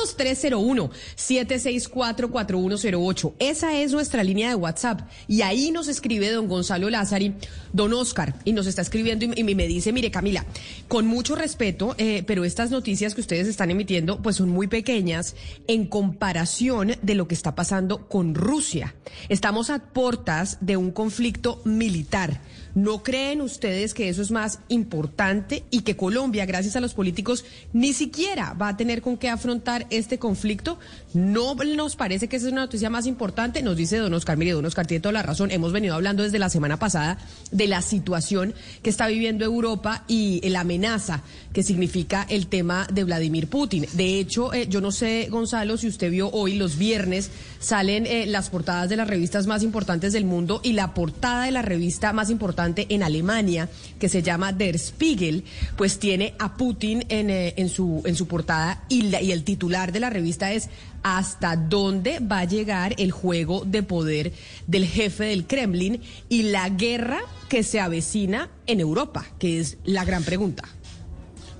minutos, 301-764-4108. Esa es nuestra línea de WhatsApp. Y ahí nos escribe don Gonzalo Lázari, don Oscar, y nos está escribiendo y, me dice, mire Camila, con mucho respeto, eh, pero estas noticias que ustedes están emitiendo pues son muy pequeñas en comparación de lo que está pasando con Rusia. Estamos a portas de un conflicto militar. ¿No creen ustedes que eso es más importante y que Colombia, gracias a los políticos, ni siquiera va a tener con qué afrontar este conflicto? ¿No nos parece que esa es una noticia más importante? Nos dice don Oscar, mire, don Oscar tiene toda la razón. Hemos venido hablando desde la semana pasada de la situación que está viviendo Europa y la amenaza que significa el tema de Vladimir Putin. De hecho, eh, yo no sé, Gonzalo, si usted vio hoy los viernes salen eh, las portadas de las revistas más importantes del mundo y la portada de la revista más importante en Alemania que se llama Der Spiegel, pues tiene a Putin en, eh, en, su, en su portada y, y el titular de la revista es hasta dónde va a llegar el juego de poder del jefe del Kremlin y la guerra que se avecina en Europa, que es la gran pregunta.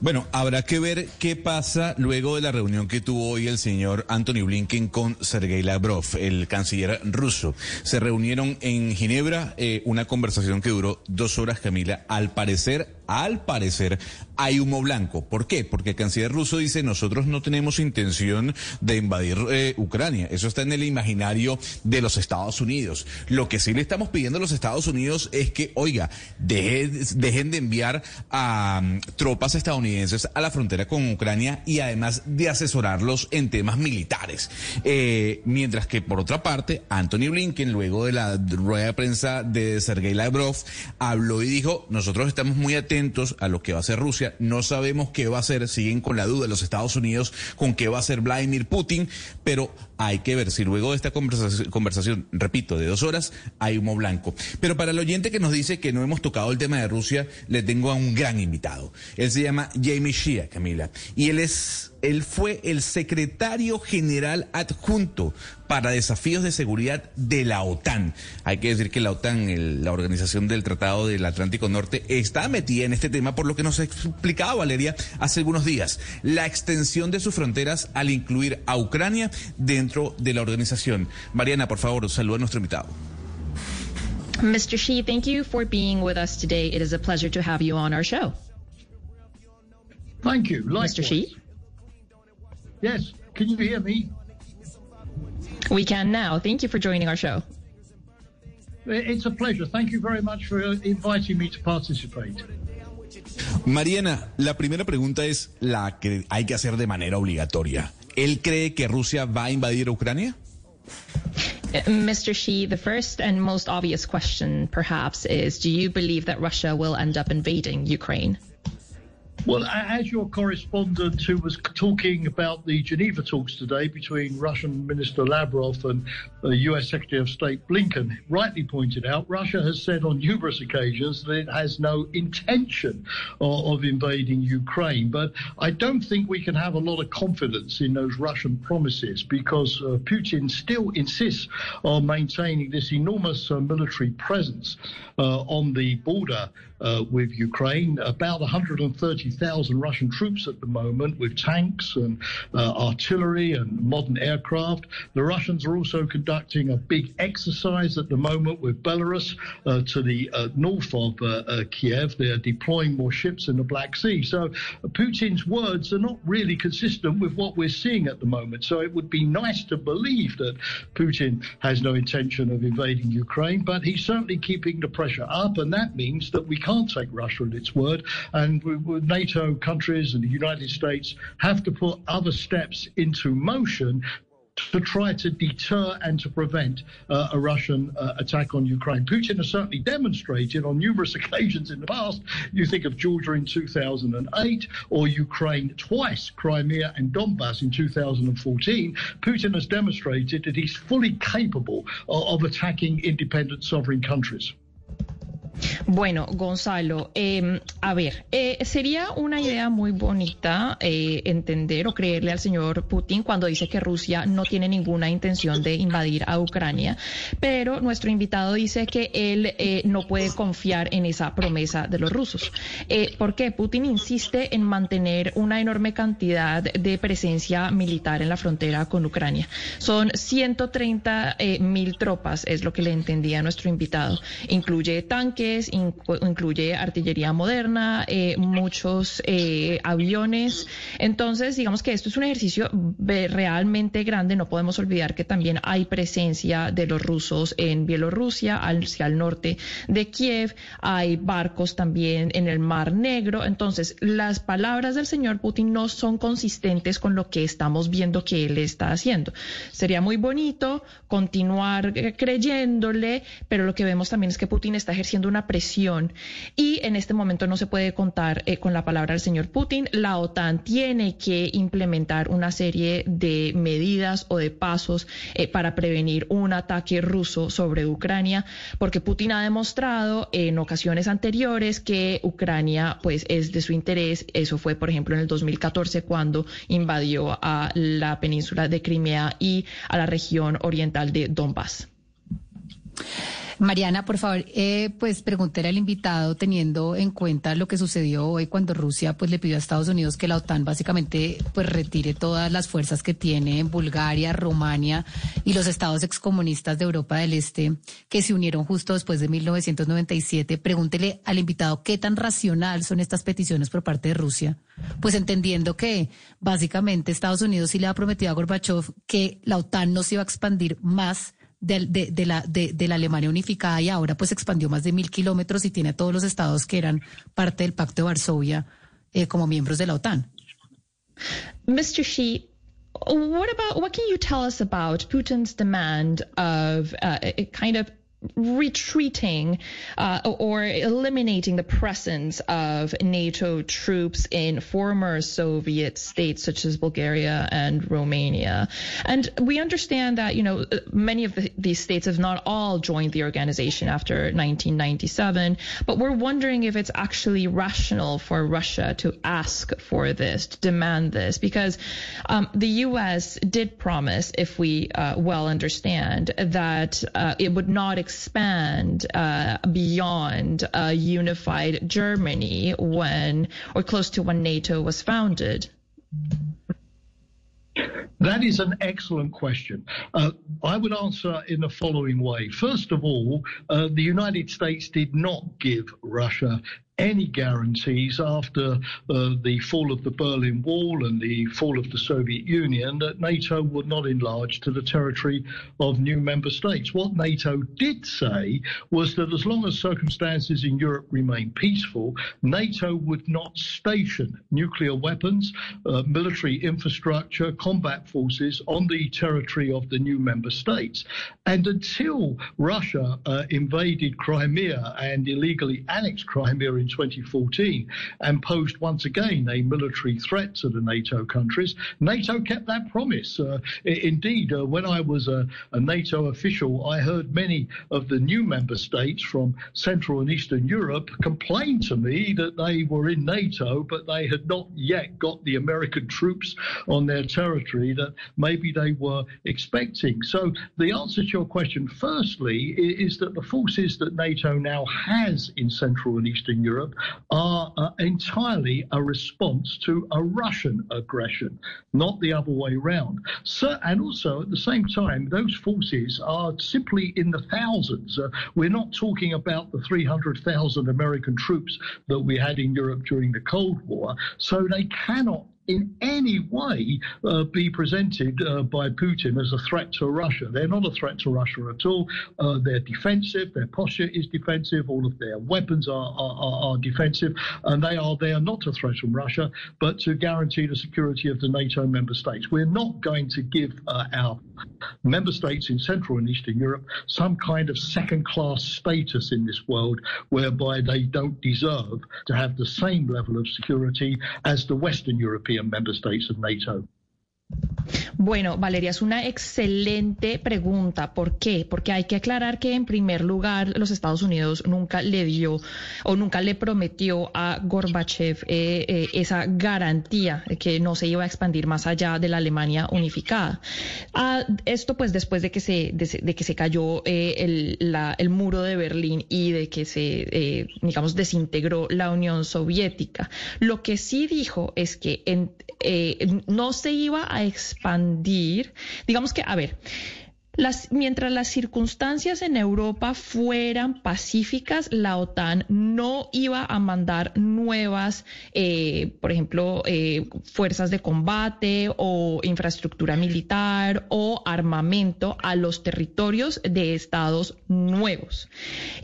Bueno, habrá que ver qué pasa luego de la reunión que tuvo hoy el señor Anthony Blinken con Sergei Lavrov, el canciller ruso. Se reunieron en Ginebra, eh, una conversación que duró dos horas, Camila. Al parecer, al parecer, hay humo blanco. ¿Por qué? Porque el canciller ruso dice, nosotros no tenemos intención de invadir eh, Ucrania. Eso está en el imaginario de los Estados Unidos. Lo que sí le estamos pidiendo a los Estados Unidos es que, oiga, dejen de enviar a mm, tropas estadounidenses a la frontera con Ucrania y además de asesorarlos en temas militares. Eh, mientras que, por otra parte, Anthony Blinken, luego de la rueda de prensa de Sergei Lavrov, habló y dijo, nosotros estamos muy atentos a lo que va a hacer Rusia. No sabemos qué va a hacer, siguen con la duda los Estados Unidos con qué va a hacer Vladimir Putin, pero hay que ver si luego de esta conversación, conversación, repito, de dos horas, hay humo blanco. Pero para el oyente que nos dice que no hemos tocado el tema de Rusia, le tengo a un gran invitado. Él se llama Jamie Shia, Camila, y él es él fue el secretario general adjunto para desafíos de seguridad de la OTAN. Hay que decir que la OTAN, la organización del Tratado del Atlántico Norte, está metida en este tema por lo que nos ha explicado Valeria hace algunos días. La extensión de sus fronteras al incluir a Ucrania dentro de la organización. Mariana, por favor, saluda a nuestro invitado. Mr. Shi, thank you for being with us today. It is a pleasure to have you on our show. Thank you. Mr. Shi? Yes. Can you hear me? We can now. Thank you for joining our show. It's a pleasure. Thank you very much for inviting me to participate. Mariana, la primera pregunta es la que hay que hacer de manera obligatoria. ¿Él cree que Rusia va a invadir Ucrania? Uh, Mr. Xi, the first and most obvious question, perhaps, is do you believe that Russia will end up invading Ukraine? Well, as your correspondent who was talking about the Geneva talks today between Russian Minister Lavrov and US Secretary of State Blinken rightly pointed out, Russia has said on numerous occasions that it has no intention of, of invading Ukraine. But I don't think we can have a lot of confidence in those Russian promises because uh, Putin still insists on maintaining this enormous uh, military presence uh, on the border uh, with Ukraine. About 130,000 Russian troops at the moment with tanks and uh, artillery and modern aircraft. The Russians are also conducting a big exercise at the moment with Belarus uh, to the uh, north of uh, uh, Kiev. They are deploying more ships in the Black Sea. So Putin's words are not really consistent with what we're seeing at the moment. So it would be nice to believe that Putin has no intention of invading Ukraine, but he's certainly keeping the pressure up, and that means that we can't take Russia at its word. And NATO countries and the United States have to put other steps into motion to try to deter and to prevent uh, a Russian uh, attack on Ukraine. Putin has certainly demonstrated on numerous occasions in the past. You think of Georgia in 2008 or Ukraine twice, Crimea and Donbass in 2014. Putin has demonstrated that he's fully capable of, of attacking independent sovereign countries. Bueno, Gonzalo, eh, a ver, eh, sería una idea muy bonita eh, entender o creerle al señor Putin cuando dice que Rusia no tiene ninguna intención de invadir a Ucrania, pero nuestro invitado dice que él eh, no puede confiar en esa promesa de los rusos. ¿Por qué? Putin insiste en mantener una enorme cantidad de presencia militar en la frontera con Ucrania. Son 130 eh, mil tropas, es lo que le entendía nuestro invitado. Incluye tanques incluye artillería moderna, eh, muchos eh, aviones. Entonces, digamos que esto es un ejercicio realmente grande. No podemos olvidar que también hay presencia de los rusos en Bielorrusia, hacia el norte de Kiev. Hay barcos también en el Mar Negro. Entonces, las palabras del señor Putin no son consistentes con lo que estamos viendo que él está haciendo. Sería muy bonito continuar eh, creyéndole, pero lo que vemos también es que Putin está ejerciendo una presión y en este momento no se puede contar eh, con la palabra del señor Putin. La OTAN tiene que implementar una serie de medidas o de pasos eh, para prevenir un ataque ruso sobre Ucrania, porque Putin ha demostrado en ocasiones anteriores que Ucrania pues es de su interés. Eso fue, por ejemplo, en el 2014 cuando invadió a la península de Crimea y a la región oriental de Donbass. Mariana, por favor, eh, pues pregúntele al invitado, teniendo en cuenta lo que sucedió hoy cuando Rusia pues le pidió a Estados Unidos que la OTAN básicamente pues retire todas las fuerzas que tiene en Bulgaria, Rumania y los estados excomunistas de Europa del Este que se unieron justo después de 1997. Pregúntele al invitado qué tan racional son estas peticiones por parte de Rusia, pues entendiendo que básicamente Estados Unidos sí le ha prometido a Gorbachev que la OTAN no se iba a expandir más de, la, Alemania unificada y ahora pues expandió más de mil kilómetros y tiene a todos los estados que eran parte del Pacto de Varsovia eh, como miembros de la OTAN. Mr. Shi, what about what can you tell us about Putin's demand of uh, kind of retreating uh, or eliminating the presence of NATO troops in former Soviet states such as Bulgaria and Romania. And we understand that, you know, many of the, these states have not all joined the organization after 1997, but we're wondering if it's actually rational for Russia to ask for this, to demand this, because um, the U.S. did promise, if we uh, well understand, that uh, it would not expand uh, beyond a unified Germany when, or close to when NATO was founded? That is an excellent question. Uh, I would answer in the following way. First of all, uh, the United States did not give Russia any guarantees after uh, the fall of the Berlin Wall and the fall of the Soviet Union that NATO would not enlarge to the territory of new member states. What NATO did say was that as long as circumstances in Europe remain peaceful, NATO would not station nuclear weapons, uh, military infrastructure, combat forces on the territory of the new member states. And until Russia uh, invaded Crimea and illegally annexed Crimea in 2014 and posed once again a military threat to the NATO countries, NATO kept that promise. Uh, indeed, uh, when I was a, a, NATO official, I heard many of the new member states from Central and Eastern Europe complain to me that they were in NATO, but they had not yet got the American troops on their territory that maybe they were expecting. So the answer to your question, firstly, is that the forces that NATO now has in Central and Eastern Europe Europe are uh, entirely a response to a Russian aggression, not the other way around. So, and also, at the same time, those forces are simply in the thousands. Uh, we're not talking about the 300,000 American troops that we had in Europe during the Cold War, so they cannot in any way uh, be presented uh, by Putin as a threat to Russia. They're not a threat to Russia at all. Uh, they're defensive. Their posture is defensive. All of their weapons are, are, are, defensive. And they are there not to threaten Russia, but to guarantee the security of the NATO member states. We're not going to give uh, our member states in Central and Eastern Europe some kind of second class status in this world whereby they don't deserve to have the same level of security as the Western European member states of NATO. Bueno, Valeria, es una excelente pregunta. ¿Por qué? Porque hay que aclarar que en primer lugar los Estados Unidos nunca le dio o nunca le prometió a Gorbachev eh, eh, esa garantía de que no se iba a expandir más allá de la Alemania unificada. Ah, esto pues después de que se, de, que se cayó eh, el, muro de Berlín y de que se, digamos, desintegró la Unión Soviética. Lo que sí dijo es que no se iba a expandir digamos que, a ver, mientras las circunstancias en Europa fueran pacíficas, la OTAN no iba a mandar nuevas, eh, por ejemplo, eh, fuerzas de combate o infraestructura militar o armamento a los territorios de estados nuevos.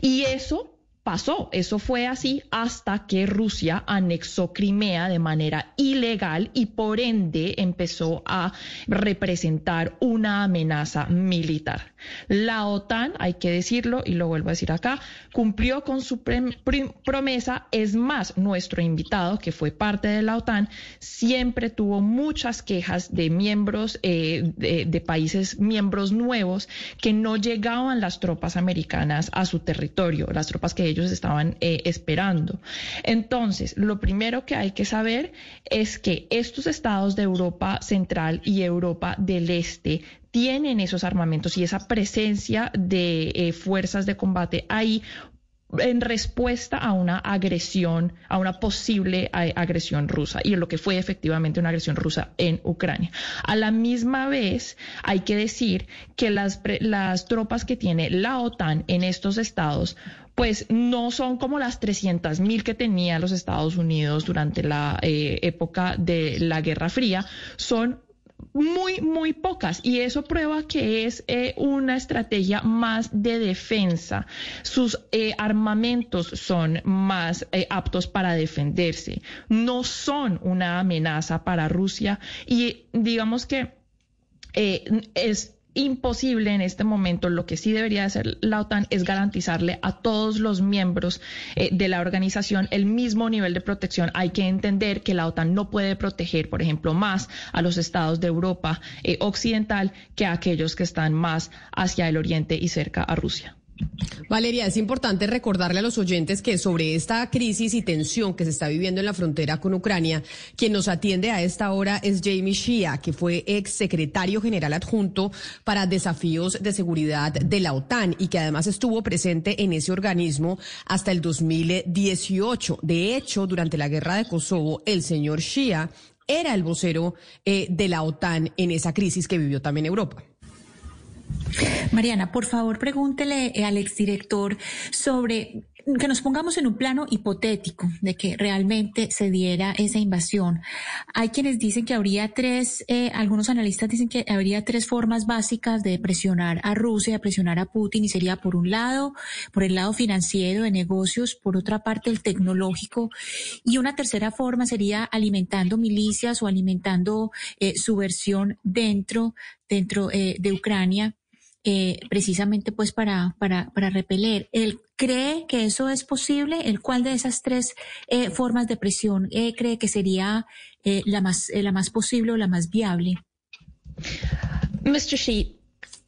Y eso pasó. Eso fue así hasta que Rusia anexó Crimea de manera ilegal y por ende empezó a representar una amenaza militar. La OTAN, hay que decirlo y lo vuelvo a decir acá, cumplió con su promesa. Es más, nuestro invitado, que fue parte de la OTAN, siempre tuvo muchas quejas de miembros eh, de países miembros nuevos que no llegaban las tropas americanas a su territorio, las tropas que ellos ellos estaban eh, esperando. Entonces, lo primero que hay que saber es que estos estados de Europa Central y Europa del Este tienen esos armamentos y esa presencia de eh, fuerzas de combate ahí en respuesta a una agresión, a una posible agresión rusa y lo que fue efectivamente una agresión rusa en Ucrania. A la misma vez, hay que decir que las, las tropas que tiene la OTAN en estos estados pues no son como las 300 mil que tenía los Estados Unidos durante la eh, época de la Guerra Fría, son muy, muy pocas. Y eso prueba que es eh, una estrategia más de defensa. Sus eh, armamentos son más aptos para defenderse. No son una amenaza para Rusia. Y digamos que es imposible en este momento. Lo que sí debería hacer la OTAN es garantizarle a todos los miembros eh, de la organización el mismo nivel de protección. Hay que entender que la OTAN no puede proteger, por ejemplo, más a los estados de Europa eh, occidental que a aquellos que están más hacia el oriente y cerca a Rusia. Valeria, es importante recordarle a los oyentes que sobre esta crisis y tensión que se está viviendo en la frontera con Ucrania, quien nos atiende a esta hora es Jamie Shia, que fue ex secretario general adjunto para desafíos de seguridad de la OTAN y que además estuvo presente en ese organismo hasta el 2018. De hecho, durante la guerra de Kosovo, el señor Shia era el vocero eh, de la OTAN en esa crisis que vivió también Europa. Mariana, por favor, pregúntele eh, al exdirector sobre que nos pongamos en un plano hipotético de que realmente se diera esa invasión. Hay quienes dicen que habría tres, eh, algunos analistas dicen que habría tres formas básicas de presionar a Rusia, presionar a Putin, y sería por un lado, por el lado financiero de negocios, por otra parte el tecnológico, y una tercera forma sería alimentando milicias o alimentando eh, subversión dentro, dentro de Ucrania eh, precisamente pues para, para, para repeler. ¿Él cree que eso es posible? ¿El cuál de esas tres eh, formas de presión eh, cree que sería eh, la, más, eh, la más posible o la más viable?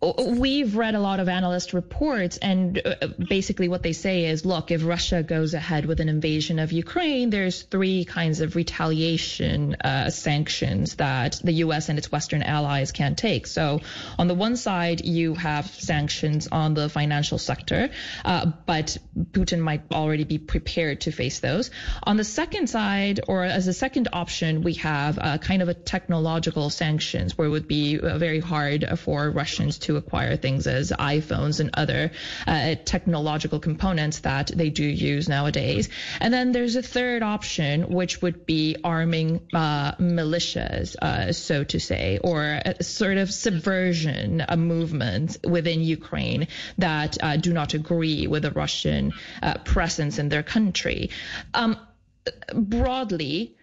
We've read a lot of analyst reports, and uh, basically what they say is, look, if Russia goes ahead with an invasion of Ukraine, there's three kinds of retaliation uh, sanctions that the U.S. and its Western allies can take. So, on the one side, you have sanctions on the financial sector, uh, but Putin might already be prepared to face those. On the second side, or as a second option, we have uh, kind of a technological sanctions, where it would be uh, very hard for Russians to to acquire things as iPhones and other uh, technological components that they do use nowadays. And then there's a third option, which would be arming uh, militias, uh, so to say, or a sort of subversion of movements within Ukraine that uh, do not agree with the Russian uh, presence in their country. Um, broadly,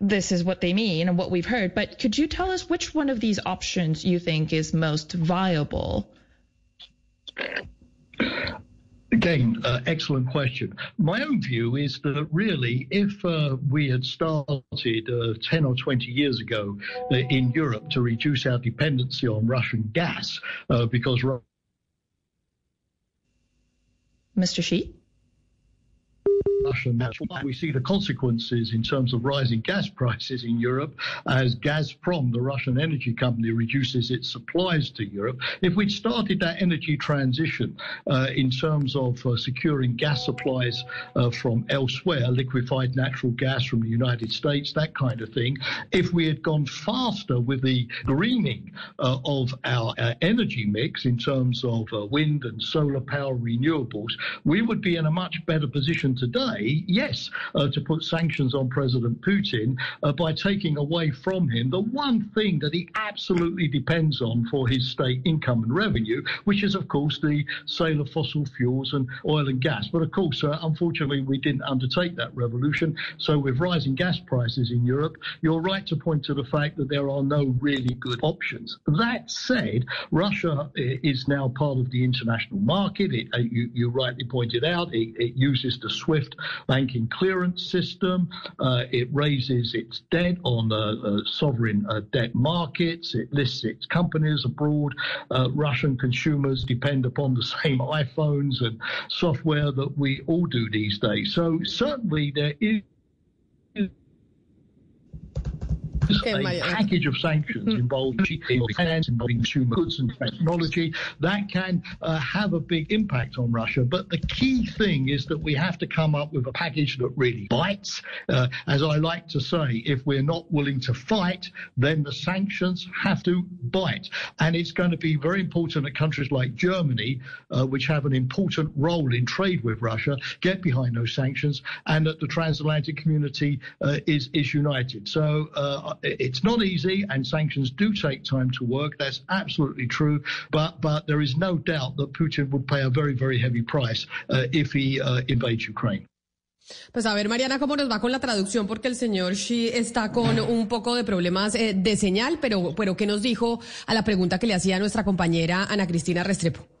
this is what they mean and what we've heard. But could you tell us which one of these options you think is most viable? Again, uh, excellent question. My own view is that really, if uh, we had started uh, 10 or 20 years ago uh, in Europe to reduce our dependency on Russian gas, uh, because. Mr. Russian natural gas. We see the consequences in terms of rising gas prices in Europe as Gazprom, the Russian energy company, reduces its supplies to Europe. If we'd started that energy transition uh, in terms of uh, securing gas supplies uh, from elsewhere, liquefied natural gas from the United States, that kind of thing, if we had gone faster with the greening uh, of our uh, energy mix in terms of uh, wind and solar power renewables, we would be in a much better position today, yes, uh, to put sanctions on President Putin uh, by taking away from him the one thing that he absolutely depends on for his state income and revenue, which is, of course, the sale of fossil fuels and oil and gas. But of course, uh, unfortunately, we didn't undertake that revolution. So, with rising gas prices in Europe, you're right to point to the fact that there are no really good options. That said, Russia uh, is now part of the international market. It, uh, you, you, rightly pointed out, it, it, uses the SWIFT banking clearance system. Uh, it raises its debt on uh, uh, sovereign debt markets. It lists its companies abroad. Russian consumers depend upon the same iPhones and software that we all do these days. So certainly there is a package of sanctions involving finance, involving consumer goods and technology that can uh, have a big impact on Russia. But the key thing is that we have to come up with a package that really bites. Uh, as I like to say, if we're not willing to fight, then the sanctions have to bite. And it's going to be very important that countries like Germany, uh, which have an important role in trade with Russia, get behind those sanctions and that the transatlantic community uh, is, is united. So uh, it's not easy, and sanctions do take time to work. That's absolutely true. But but there is no doubt that Putin would pay a very very heavy price uh, if he uh, invades Ukraine. Pues a ver, Mariana, cómo nos va con la traducción, porque el señor Xi está con un poco de problemas eh, de señal, pero, pero ¿qué nos dijo a la pregunta que le hacía nuestra compañera Ana Cristina Restrepo?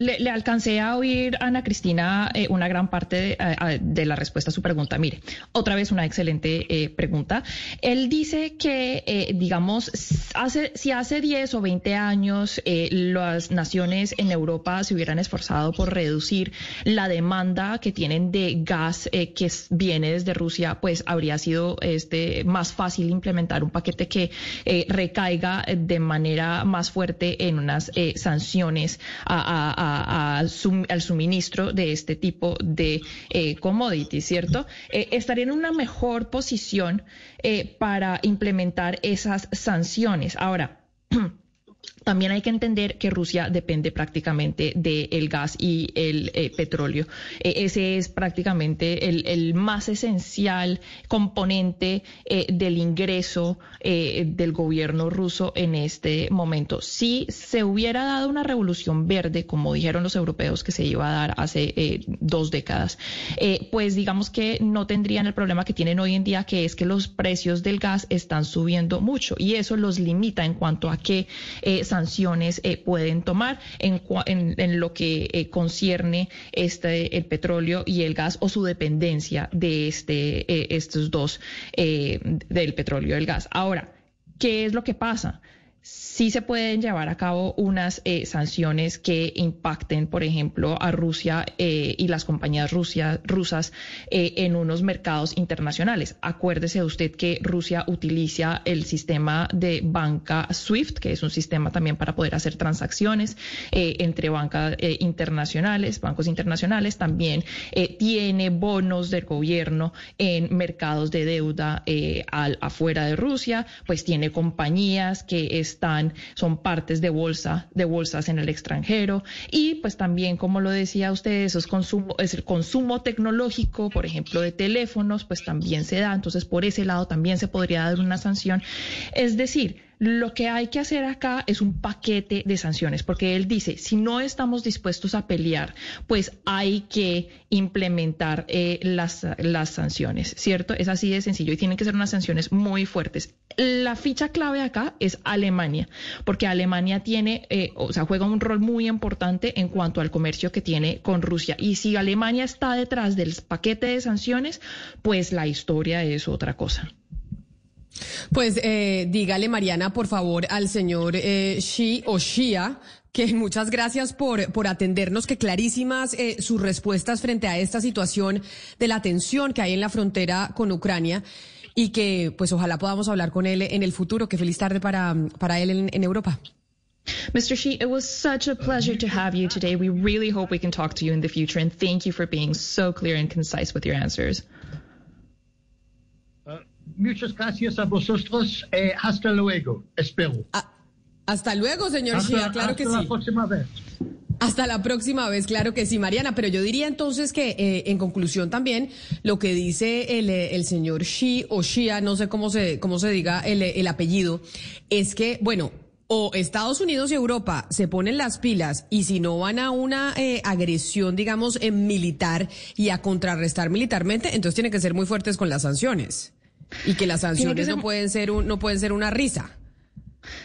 Le, alcancé a oír, Ana Cristina, eh, una gran parte de, la respuesta a su pregunta. Mire, otra vez una excelente eh, pregunta. Él dice que, eh, digamos, hace, si hace 10 o 20 años las naciones en Europa se hubieran esforzado por reducir la demanda que tienen de gas que viene desde Rusia, pues habría sido este, más fácil implementar un paquete que recaiga de manera más fuerte en unas sanciones a al suministro de este tipo de eh, commodities, ¿cierto? Eh, estaría en una mejor posición eh, para implementar esas sanciones. Ahora, También hay que entender que Rusia depende prácticamente del gas y el eh, petróleo. Eh, ese es prácticamente el, más esencial componente eh, del ingreso del gobierno ruso en este momento. Si se hubiera dado una revolución verde, como dijeron los europeos que se iba a dar hace dos décadas, pues digamos que no tendrían el problema que tienen hoy en día, que es que los precios del gas están subiendo mucho y eso los limita en cuanto a qué sanciones eh, pueden tomar en, en, lo que eh, concierne este, el petróleo y el gas o su dependencia de este, eh, estos dos, del petróleo y el gas. Ahora, ¿qué es lo que pasa? Sí se pueden llevar a cabo unas eh, sanciones que impacten, por ejemplo, a Rusia eh, y las compañías rusas eh, en unos mercados internacionales. Acuérdese usted que Rusia utiliza el sistema de banca SWIFT, que es un sistema también para poder hacer transacciones entre bancas internacionales, bancos internacionales. También tiene bonos del gobierno en mercados de deuda al, afuera de Rusia, pues tiene compañías que están son partes de bolsa, de bolsas en el extranjero y pues también, como lo decía usted, esos consumo, es el consumo tecnológico, por ejemplo, de teléfonos, pues también se da, entonces por ese lado también se podría dar una sanción. Es decir, lo que hay que hacer acá es un paquete de sanciones, porque él dice, si no estamos dispuestos a pelear, pues hay que implementar eh, las, sanciones, ¿cierto? Es así de sencillo y tienen que ser unas sanciones muy fuertes. La ficha clave acá es Alemania, porque Alemania tiene, eh, o sea, juega un rol muy importante en cuanto al comercio que tiene con Rusia. Y si Alemania está detrás del paquete de sanciones, pues la historia es otra cosa. Pues eh, dígale, Mariana, por favor, al señor eh, Xi o Xia, que muchas gracias por, por atendernos, que clarísimas eh, sus respuestas frente a esta situación de la tensión que hay en la frontera con Ucrania y que pues ojalá podamos hablar con él en el futuro. Qué feliz tarde para, para él en, en Europa. Mr. Xi, it was such a pleasure to have you today. We really hope we can talk to you in the future, and thank you for being so clear and concise with your answers. Muchas gracias a vosotros. Eh, hasta luego, espero. Ah, hasta luego, señor hasta, Shia, claro hasta que la sí. próxima vez. Hasta la próxima vez, claro que sí, Mariana. Pero yo diría entonces que, eh, en conclusión también, lo que dice el, eh, el señor Xi o Xia, no sé cómo se, cómo se diga el, el apellido, es que, bueno, o Estados Unidos y Europa se ponen las pilas y si no van a una eh, agresión, digamos, eh, militar y a contrarrestar militarmente, entonces tienen que ser muy fuertes con las sanciones. Y que las que sanciones ser- no pueden ser un, no pueden ser una risa.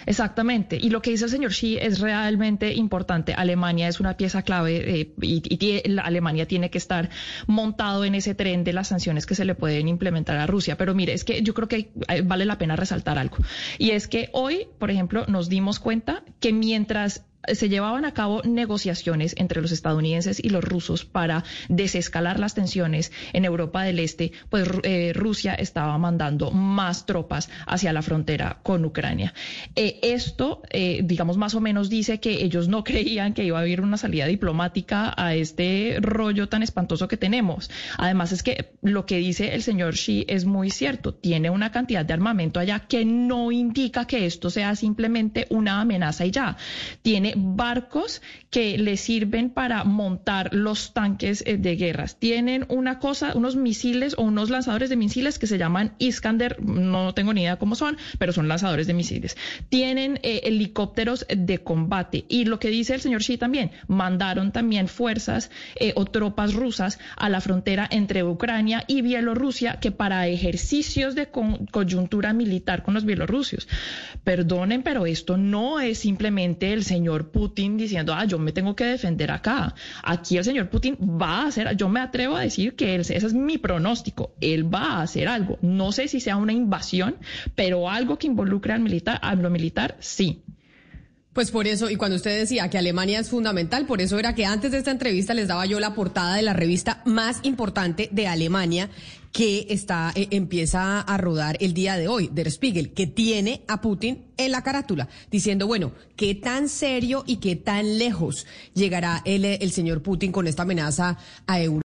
Exactamente. Y lo que dice el señor Xi es realmente importante. Alemania es una pieza clave eh, y, y tie- la Alemania tiene que estar montado en ese tren de las sanciones que se le pueden implementar a Rusia. Pero mire, es que yo creo que eh, vale la pena resaltar algo. Y es que hoy, por ejemplo, nos dimos cuenta que mientras se llevaban a cabo negociaciones entre los estadounidenses y los rusos para desescalar las tensiones en Europa del Este, pues eh, Rusia estaba mandando más tropas hacia la frontera con Ucrania. Eh, esto, eh, digamos, más o menos dice que ellos no creían que iba a haber una salida diplomática a este rollo tan espantoso que tenemos. Además, es que lo que dice el señor Xi es muy cierto. Tiene una cantidad de armamento allá que no indica que esto sea simplemente una amenaza y ya. Tiene barcos que le sirven para montar los tanques eh, de guerras. Tienen una cosa, unos misiles o unos lanzadores de misiles que se llaman Iskander, no tengo ni idea cómo son, pero son lanzadores de misiles. Tienen eh, helicópteros de combate. Y lo que dice el señor Xi también, mandaron también fuerzas eh, o tropas rusas a la frontera entre Ucrania y Bielorrusia que para ejercicios de coyuntura militar con los bielorrusios. Perdonen, pero esto no es simplemente el Putin diciendo, ah, yo me tengo que defender acá. Aquí el señor Putin va a hacer, yo me atrevo a decir que él, ese es mi pronóstico, él va a hacer algo. No sé si sea una invasión, pero algo que involucre al militar, a lo militar, sí. Pues por eso, y cuando usted decía que Alemania es fundamental, por eso era que antes de esta entrevista les daba yo la portada de la revista más importante de Alemania que está eh, empieza a rodar el día de hoy, Der Spiegel, que tiene a Putin en la carátula, diciendo, bueno, qué tan serio y qué tan lejos llegará el, el señor Putin con esta amenaza a Europa.